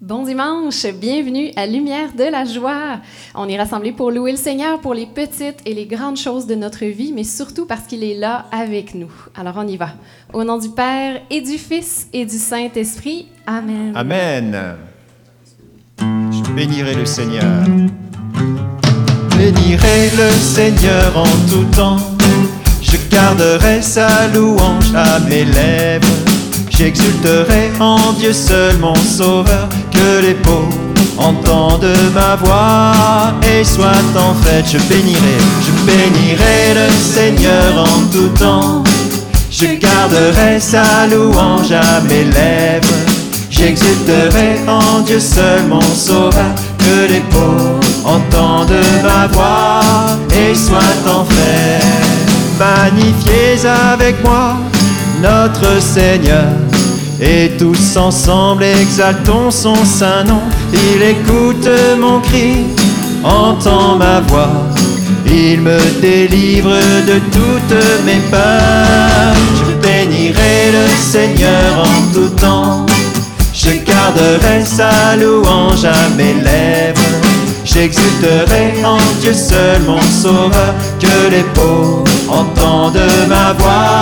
Bon dimanche, bienvenue à Lumière de la joie. On est rassemblés pour louer le Seigneur pour les petites et les grandes choses de notre vie, mais surtout parce qu'il est là avec nous. Alors on y va. Au nom du Père et du Fils et du Saint-Esprit. Amen. Amen. Je bénirai le Seigneur. Bénirai le Seigneur en tout temps. Je garderai sa louange à mes lèvres. J'exulterai en Dieu seul mon sauveur, que les pauvres entendent ma voix et soient en fête. Je bénirai, je bénirai le Seigneur en tout temps. Je garderai sa louange à mes lèvres. J'exulterai en Dieu seul mon sauveur, que les pauvres entendent ma voix et soient en fête. Magnifiez avec moi notre Seigneur. Et tous ensemble exaltons son saint nom. Il écoute mon cri, entend ma voix. Il me délivre de toutes mes peurs. Je bénirai le Seigneur en tout temps. Je garderai sa louange à mes lèvres. J'exulterai en Dieu seul mon sauveur, que les pauvres entendent ma voix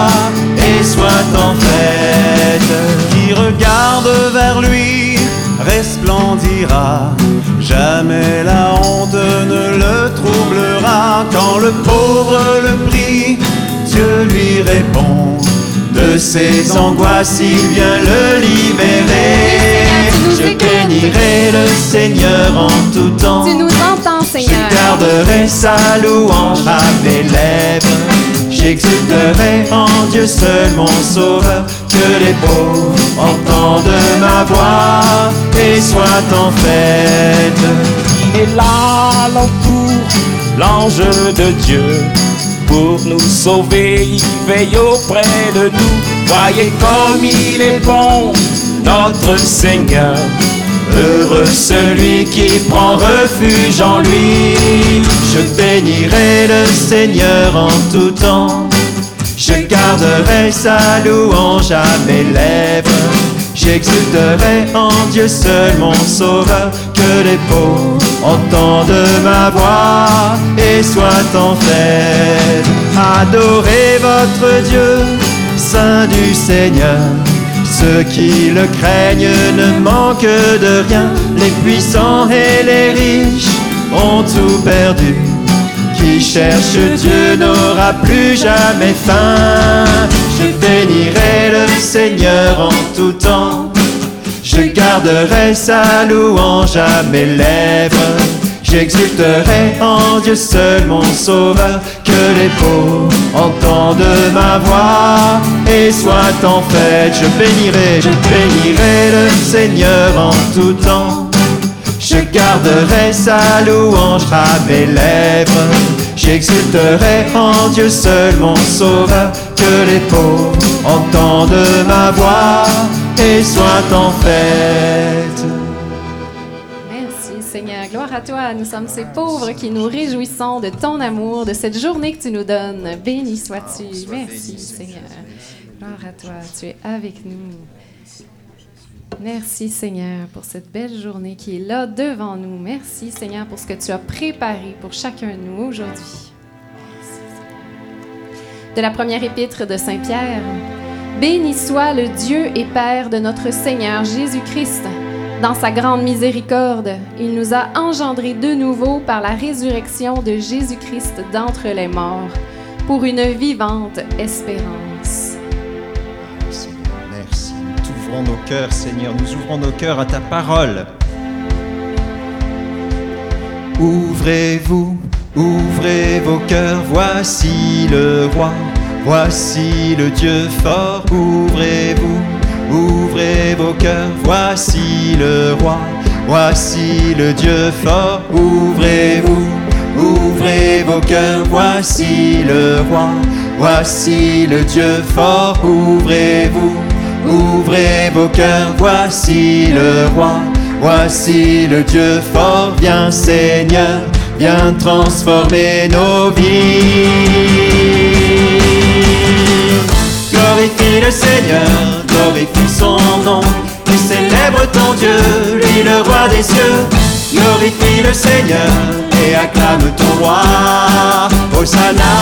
resplendira, jamais la honte ne le troublera. Quand le pauvre le prie, Dieu lui répond. De ses angoisses, il vient le libérer. Je bénirai le Seigneur en tout temps. Tu nous entends, Seigneur. Je garderai sa louange à mes lèvres. J'exulterai en Dieu seul mon sauveur, que les pauvres entendent ma voix et soient en fête. Il est là l'entour, l'ange de Dieu. Pour nous sauver, il veille auprès de nous. Voyez comme il est bon, notre Seigneur. Heureux celui qui prend refuge en lui. Je bénirai le Seigneur en tout temps. Je garderai sa louange à mes lèvres. J'exulterai en Dieu seul mon sauveur, que les pauvres entendent ma voix et soient en fête. Adorez votre Dieu, Saint du Seigneur. Ceux qui le craignent ne manquent de rien. Les puissants et les riches ont tout perdu. Qui cherche Dieu n'aura plus jamais faim. Je bénirai le Seigneur en tout temps. Je garderai sa louange à mes lèvres. J'exulterai en Dieu seul mon sauveur, que les pauvres entendent ma voix et soient en fête. Je bénirai, je bénirai le Seigneur en tout temps. Je garderai sa louange à mes lèvres. J'exulterai en Dieu seul mon sauveur, que les pauvres entendent ma voix et soient en fête. Merci Seigneur. Gloire à toi. Nous sommes ces pauvres qui nous réjouissons de ton amour, de cette journée que tu nous donnes. Béni sois-tu. Merci Seigneur. Gloire à toi. Tu es avec nous. Merci Seigneur pour cette belle journée qui est là devant nous. Merci Seigneur pour ce que tu as préparé pour chacun de nous aujourd'hui. De la première épître de Saint Pierre. Béni soit le Dieu et Père de notre Seigneur Jésus-Christ. Dans sa grande miséricorde, il nous a engendrés de nouveau par la résurrection de Jésus-Christ d'entre les morts, pour une vivante espérance. Nos cœurs, Seigneur. Nous ouvrons nos cœurs à ta parole. Ouvrez-vous, ouvrez vos cœurs. Voici le roi, voici le Dieu fort. Ouvrez-vous, ouvrez vos cœurs. Voici le roi, voici le Dieu fort. Ouvrez-vous, ouvrez vos cœurs. Voici le roi, voici le Dieu fort. Ouvrez-vous. Ouvrez vos cœurs, voici le roi, voici le Dieu fort, viens Seigneur, viens transformer nos vies. Glorifie le Seigneur, glorifie son nom, et célèbre ton Dieu, lui le roi des cieux. Glorifie le Seigneur et acclame ton roi. Hosanna,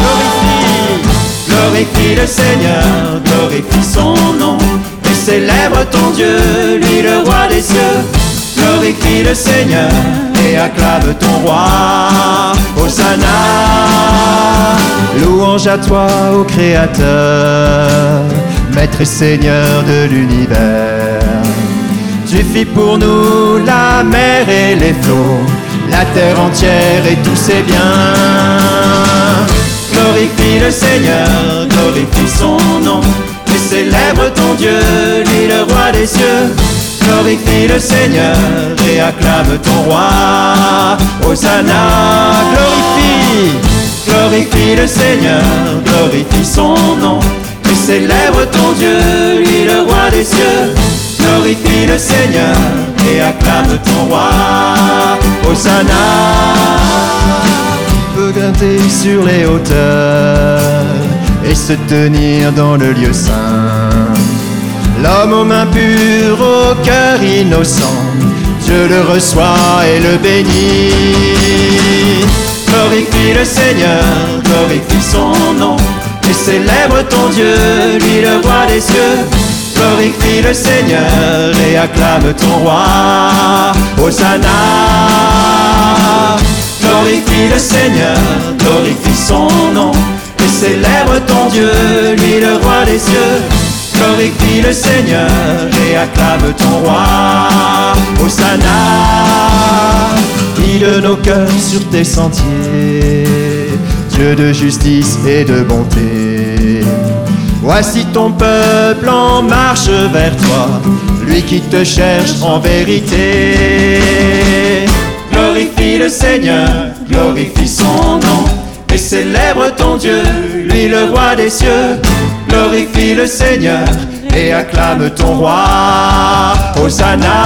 glorifie, glorifie le Seigneur, glorifie son nom et célèbre ton Dieu, lui le roi des cieux. Glorifie le Seigneur et acclame ton roi. Hosanna, louange à toi, ô Créateur, Maître et Seigneur de l'univers. Tu fis pour nous la mer et les flots, la terre entière et tous ses biens. Glorifie le Seigneur, glorifie son nom, et célèbre ton Dieu, lui le roi des cieux. Glorifie le Seigneur et acclame ton roi. Hosanna, glorifie, glorifie le Seigneur, glorifie son nom, et célèbre ton Dieu, lui le roi des cieux. Glorifie le Seigneur et acclame ton roi. Hosanna, grimper sur les hauteurs et se tenir dans le lieu saint. L'homme aux mains pures, au cœur innocent, Dieu le reçoit et le bénit. Glorifie le Seigneur, glorifie son nom, et célèbre ton Dieu, lui le roi des cieux. Glorifie le Seigneur et acclame ton roi. Hosanna. Glorifie le Seigneur, glorifie son nom, et célèbre ton Dieu, lui le roi des cieux. Glorifie le Seigneur et acclame ton roi. Hosanna. Guide nos cœurs sur tes sentiers, Dieu de justice et de bonté. Voici ton peuple en marche vers toi, lui qui te cherche en vérité. Glorifie le Seigneur, glorifie son nom, et célèbre ton Dieu, lui le roi des cieux. Glorifie le Seigneur et acclame ton roi. Hosanna,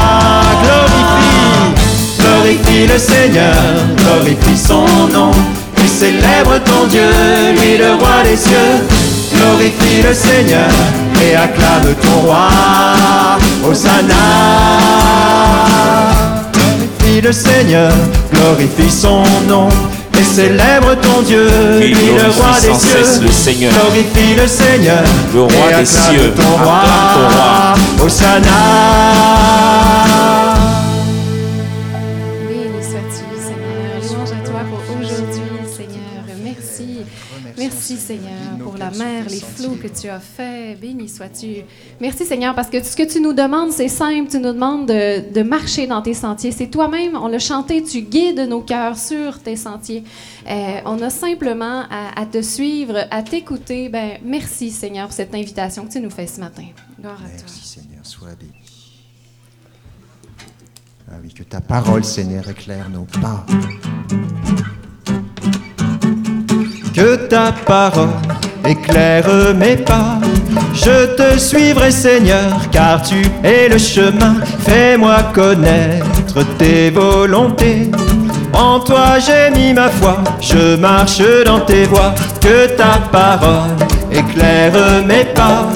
glorifie, glorifie le Seigneur, glorifie son nom, et célèbre ton Dieu, lui le roi des cieux. Glorifie le Seigneur et acclame ton roi. Hosanna. Glorifie le Seigneur, glorifie son nom. Et célèbre ton Dieu, Et lui le roi des cieux. le Seigneur. Glorifie le Seigneur, Le roi et des cieux. ton roi. Ton roi. Hosanna. Merci, Seigneur, pour la mer, les flots que tu as faits. Béni sois-tu. Merci, Seigneur, parce que ce que tu nous demandes, c'est simple. Tu nous demandes de, de marcher dans tes sentiers. C'est toi-même, on l'a chanté, tu guides nos cœurs sur tes sentiers. Euh, on a simplement à, à te suivre, à t'écouter. Ben, merci, Seigneur, pour cette invitation que tu nous fais ce matin. Gloire à toi. Merci Seigneur, sois béni. Ah oui, que ta parole, Seigneur, éclaire nos pas. Que ta parole éclaire mes pas. Je te suivrai, Seigneur, car tu es le chemin. Fais-moi connaître tes volontés. En toi j'ai mis ma foi, je marche dans tes voies. Que ta parole éclaire mes pas.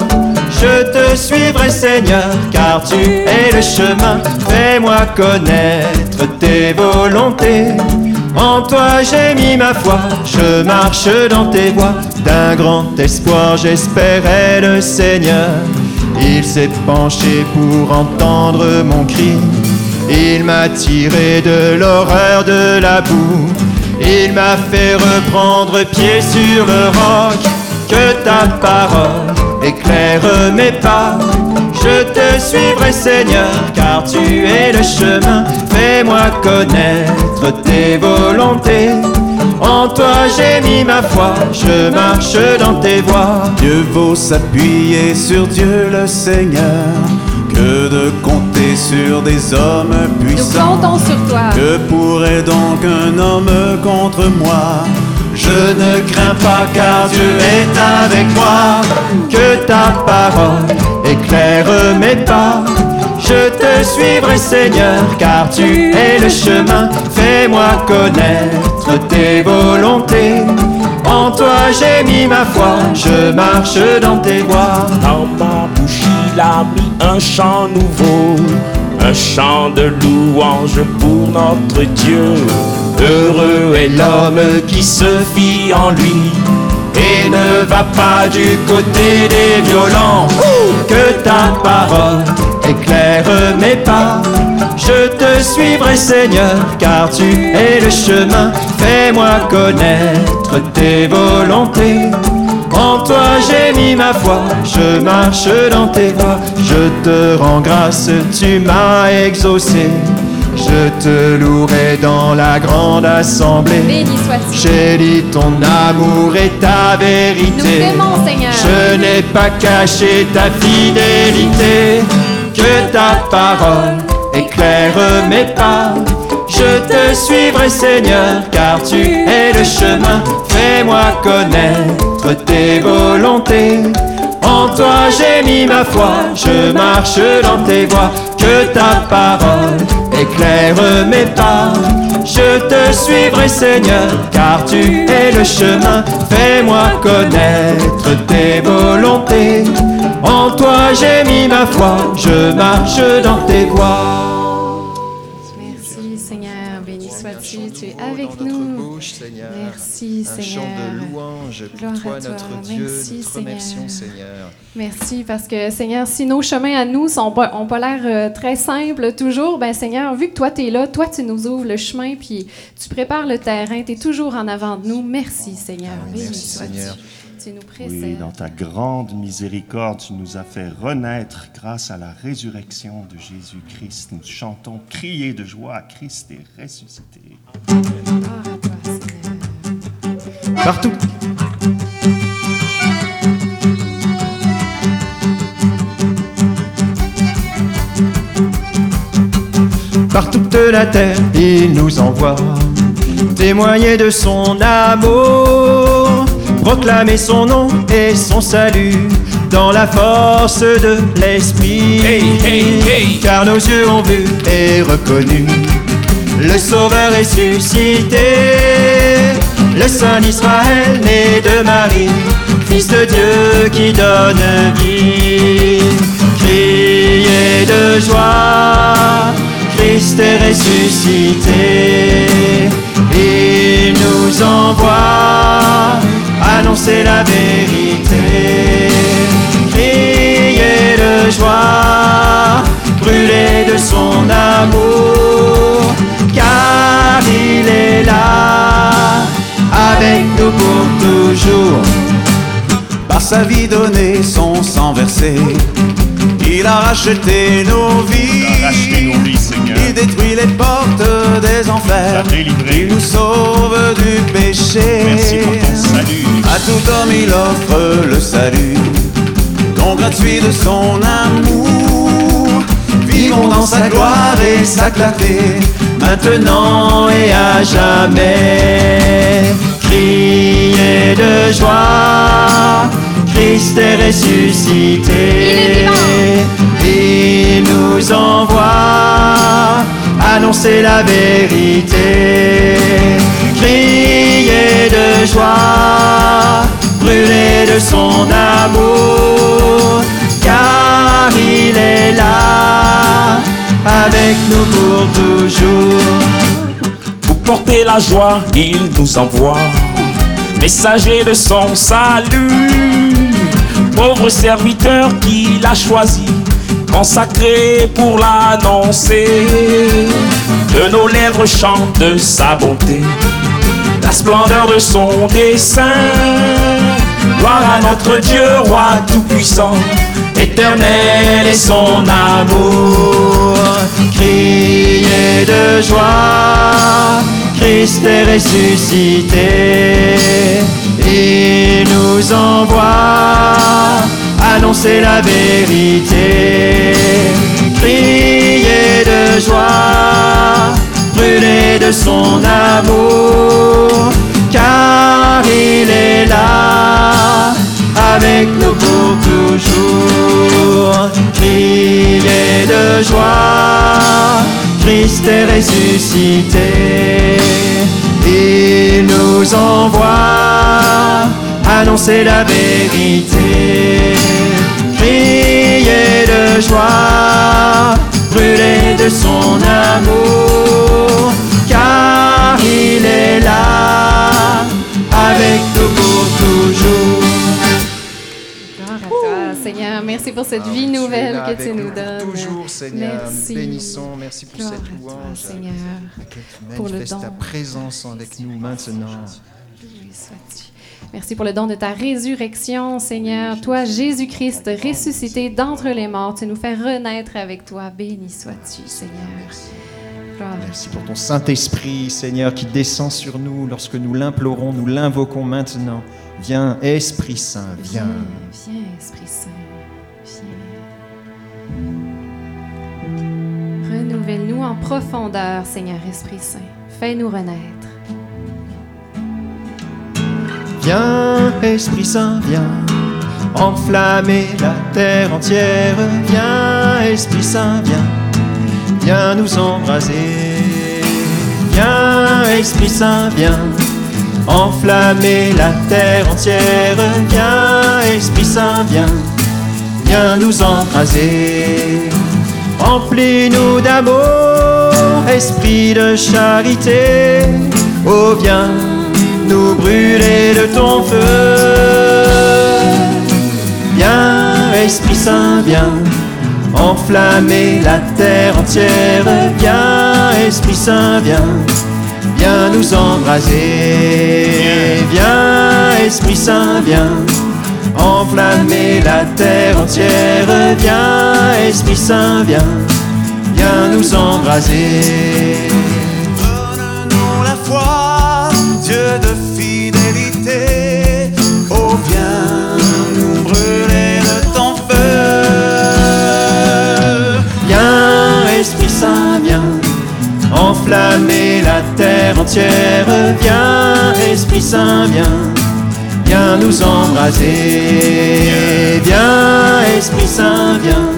Je te suivrai Seigneur, car tu es le chemin. Fais-moi connaître tes volontés. En toi j'ai mis ma foi, je marche dans tes voies. D'un grand espoir j'espérais le Seigneur. Il s'est penché pour entendre mon cri. Il m'a tiré de l'horreur de la boue. Il m'a fait reprendre pied sur le roc. Que ta parole éclaire mes pas. Je te suivrai Seigneur, car tu es le chemin. Fais-moi connaître tes volontés. En toi j'ai mis ma foi, je marche dans tes voies. Mieux vaut s'appuyer sur Dieu le Seigneur que de compter sur des hommes Nous puissants. comptons sur toi. Que pourrait donc un homme contre moi? Je ne crains pas car Dieu est avec moi. Que ta parole éclaire mes pas. Je te suivrai Seigneur car tu es le chemin. Fais-moi connaître tes volontés. En toi j'ai mis ma foi, je marche dans tes voies. Dans ma bouche il a mis un chant nouveau, un chant de louange pour notre Dieu. Heureux est l'homme qui se fie en lui et ne va pas du côté des violents. Que ta parole éclaire mes pas. Je te suivrai Seigneur, car tu es le chemin. Fais-moi connaître tes volontés. En toi j'ai mis ma foi, je marche dans tes voies. Je te rends grâce, tu m'as exaucé. Je te louerai dans la grande assemblée. Béni sois-tu. J'ai dit ton amour et ta Nous vérité. t'aimons, Seigneur. Je n'ai pas caché ta fidélité. Que ta parole éclaire mes pas. Je te suivrai, Seigneur, car tu es le chemin. Fais-moi connaître tes volontés. En toi j'ai mis ma foi, je marche dans tes voies. Que ta parole éclaire mes pas. Je te suivrai Seigneur, car tu es le chemin. Fais-moi connaître tes volontés. En toi j'ai mis ma foi, je marche dans tes voies. Tu es avec Dans notre nous. bouche, Seigneur. Merci, Un chant Seigneur. de louange pour Gloire toi, notre Dieu. Merci, Nous te Seigneur. remercions, Seigneur. Merci parce que Seigneur, si nos chemins à nous sont pas, ont pas l'air euh, très simples toujours, ben Seigneur, vu que toi tu es là, toi tu nous ouvres le chemin puis tu prépares le terrain, tu es toujours en avant de nous. Merci Seigneur. Béni Merci, sois-tu. Seigneur. Tu nous Oui, précèdes. dans ta grande miséricorde, tu nous as fait renaître grâce à la résurrection de Jésus-Christ. Nous chantons crier de joie, Christ est ressuscité. À toi. Partout. Par toute la terre, il nous envoie témoigner de son amour, proclamer son nom et son salut dans la force de l'esprit. Hey, hey, hey. Car nos yeux ont vu et reconnu le Sauveur ressuscité, le Saint d'Israël né de Marie, Fils de Dieu qui donne vie. Criez de joie, Christ est ressuscité. Il nous envoie annoncer la vérité. Criez de joie, brûlez de son amour, car il est là, avec nous pour toujours. Par sa vie donnée, son sang versé, il a racheté nos vies. Racheté nos vies, Seigneur. Il détruit les portes des enfers. Il nous sauve du péché. Merci pour. À tout homme, il offre le salut, don gratuit de son amour. Vivons dans sa gloire et sa clarté, maintenant et à jamais. Criez de joie, Christ est ressuscité. Il nous envoie annoncer la vérité. Criez de joie, de son amour, car il est là, avec nous pour toujours. Pour porter la joie, il nous envoie, messager de son salut, pauvre serviteur qu'il a choisi, consacré pour l'annoncer. De nos lèvres chante sa bonté, la splendeur de son dessein. Gloire à notre Dieu, roi tout-puissant, éternel est son amour. Criez de joie, Christ est ressuscité. Il nous envoie annoncer la vérité. Criez de joie, brûlez de son amour, car il est là, avec nous pour toujours. Criez de joie, Christ est ressuscité. Il nous envoie annoncer la vérité. Criez de de joie, brûler de son amour, avec nous pour toujours. Gloire à toi, Seigneur. Merci pour cette vie Ah, es nouvelle que tu nous donnes. Toujours, Seigneur, Merci. nous bénissons. Merci pour Gloire cette à toi, louange. Seigneur. Que tu pour le manifestes ta don. présence avec nous maintenant. Merci pour le don de ta résurrection, Seigneur. Toi, Jésus-Christ, ressuscité d'entre les morts, tu nous fais renaître avec toi. Béni sois-tu, Seigneur. Merci pour ton Saint-Esprit, Seigneur, qui descend sur nous lorsque nous l'implorons, nous l'invoquons maintenant. Viens, Esprit Saint, Viens, viens. viens, Esprit Saint. Viens. Renouvelle-nous en profondeur, Seigneur Esprit Saint. Fais-nous renaître. Viens, Esprit Saint, viens, enflammer la terre entière. Viens, Esprit Saint, viens, viens nous embraser. Viens, Esprit Saint, viens, enflammer la terre entière. Viens, Esprit Saint, viens, viens nous embraser. Remplis-nous d'amour, esprit de charité. Oh, viens nous brûler de ton feu. Viens, Esprit Saint, viens, enflammer la terre entière. Viens, Esprit Saint, viens, viens nous embraser. Viens, Esprit Saint, viens, enflammer la terre entière. Viens, Esprit Saint, viens, viens nous embraser. Enflammer la terre entière. Viens, Esprit Saint, viens, viens nous embraser. Viens, Esprit Saint, viens,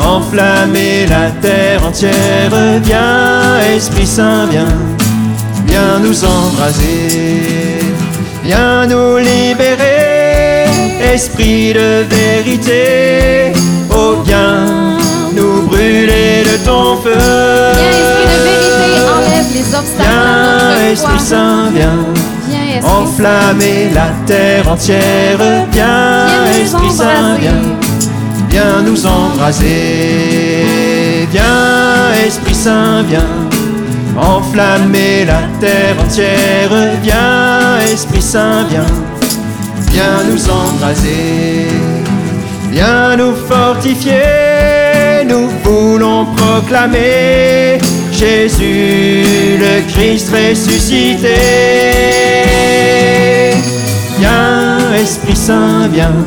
enflammer la terre entière. Viens, Esprit Saint, viens, viens nous embraser. Viens nous libérer, Esprit de vérité. Oh, viens brûler de ton feu. Viens, Esprit de vérité, enlève les obstacles à Viens, notre Esprit. Saint, viens, Viens, Esprit enflammer la terre entière. Viens, Esprit Saint, viens, viens nous embraser. Viens, Esprit Saint, viens, enflammer la terre entière. Viens, Esprit Saint, viens, viens nous embraser. Viens nous fortifier, nous voulons proclamer Jésus le Christ ressuscité. Viens, Esprit Saint, viens,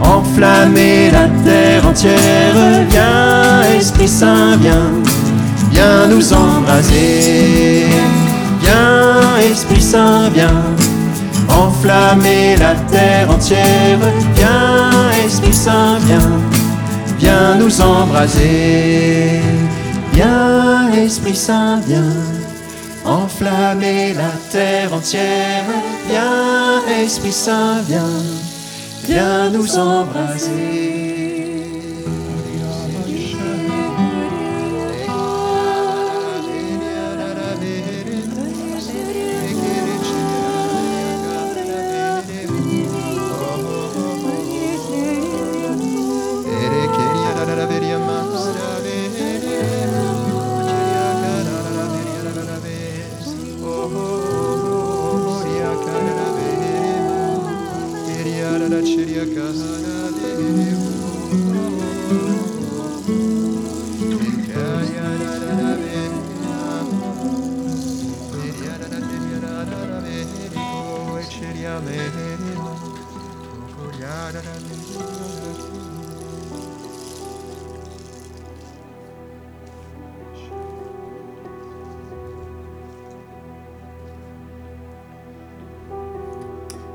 enflammer la terre entière. Viens, Esprit Saint, viens, viens nous embraser. Viens, Esprit Saint, viens, enflammer la terre entière. Viens, Esprit Saint, viens, viens nous embraser. Viens, Esprit Saint, viens, enflammer la terre entière. Viens, Esprit Saint, viens, viens nous embraser.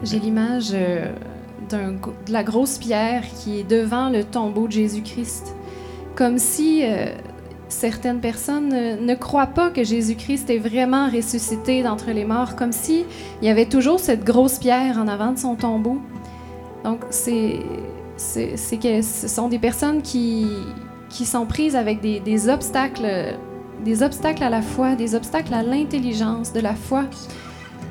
J'ai l'image euh, de la grosse pierre qui est devant le tombeau de Jésus-Christ. Comme si euh, certaines personnes euh, ne croient pas que Jésus-Christ est vraiment ressuscité d'entre les morts, comme si il y avait toujours cette grosse pierre en avant de son tombeau. Donc c'est que ce sont des personnes qui, qui sont prises avec des obstacles, des obstacles à la foi, des obstacles à l'intelligence de la foi.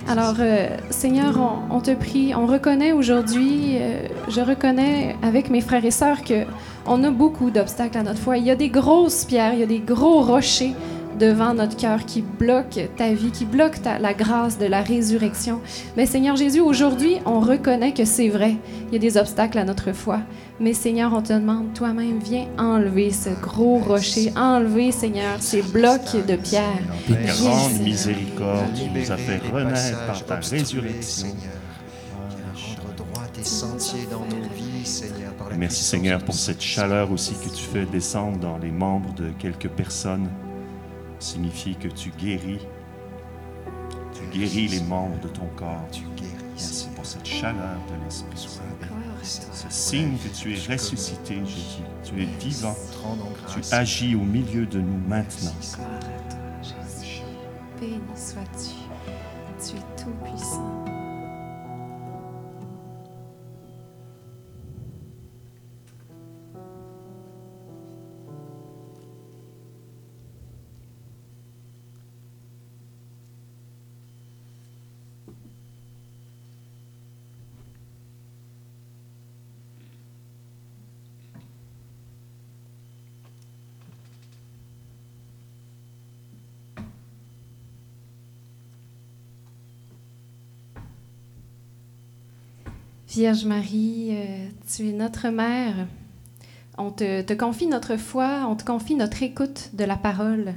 Alors, euh, Seigneur, on, te prie, on reconnaît aujourd'hui, euh, je reconnais avec mes frères et sœurs que on a beaucoup d'obstacles à notre foi. Il y a des grosses pierres, il y a des gros rochers devant notre cœur qui bloquent ta vie, qui bloquent ta- la grâce de la résurrection. Mais Seigneur Jésus, aujourd'hui, on reconnaît que c'est vrai. Il y a des obstacles à notre foi. Mais Seigneur, on te demande, toi-même, viens enlever ce gros rocher, enlever, Seigneur, ces blocs de pierre. Grande Seigneur. miséricorde, tu nous as fait renaître par ta résurrection. Seigneur. Viens rendre droit tes sentiers dans nos vies, Seigneur. par la Merci Seigneur pour cette chaleur aussi que tu fais descendre dans les membres de quelques personnes. Signifie que tu guéris. Tu guéris les membres de ton corps. Tu guéris, Merci pour cette chaleur de l'Esprit Saint. Ce signe que tu es ressuscité, Jésus. Tu es vivant. Tu agis au milieu de nous maintenant. Béni sois-tu. Tu es tout puissant. Vierge Marie, euh, tu es notre mère. On te, te confie notre foi, on te confie notre écoute de la parole.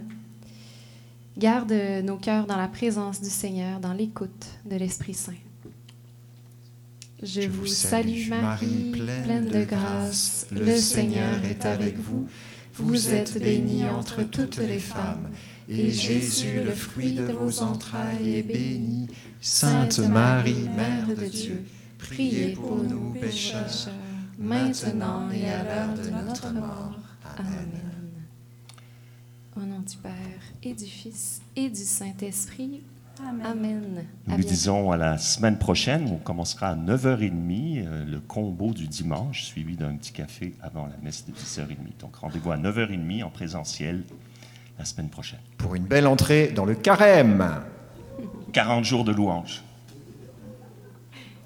Garde nos cœurs dans la présence du Seigneur, dans l'écoute de l'Esprit Saint. Je, vous salue Marie, pleine de grâce, le Seigneur est avec vous. Vous êtes bénie entre toutes les femmes, et Jésus, le fruit de vos entrailles, est béni. Sainte Marie, Mère de Dieu, priez pour nous pécheurs, maintenant et à l'heure de notre mort. Amen. Au nom du Père et du Fils et du Saint-Esprit. Amen. Nous nous disons à la semaine prochaine. On commencera à 9h30, euh, le combo du dimanche, suivi d'un petit café avant la messe de 10h30. Donc rendez-vous à 9h30 en présentiel la semaine prochaine. Pour une belle entrée dans le carême. 40 jours de louange.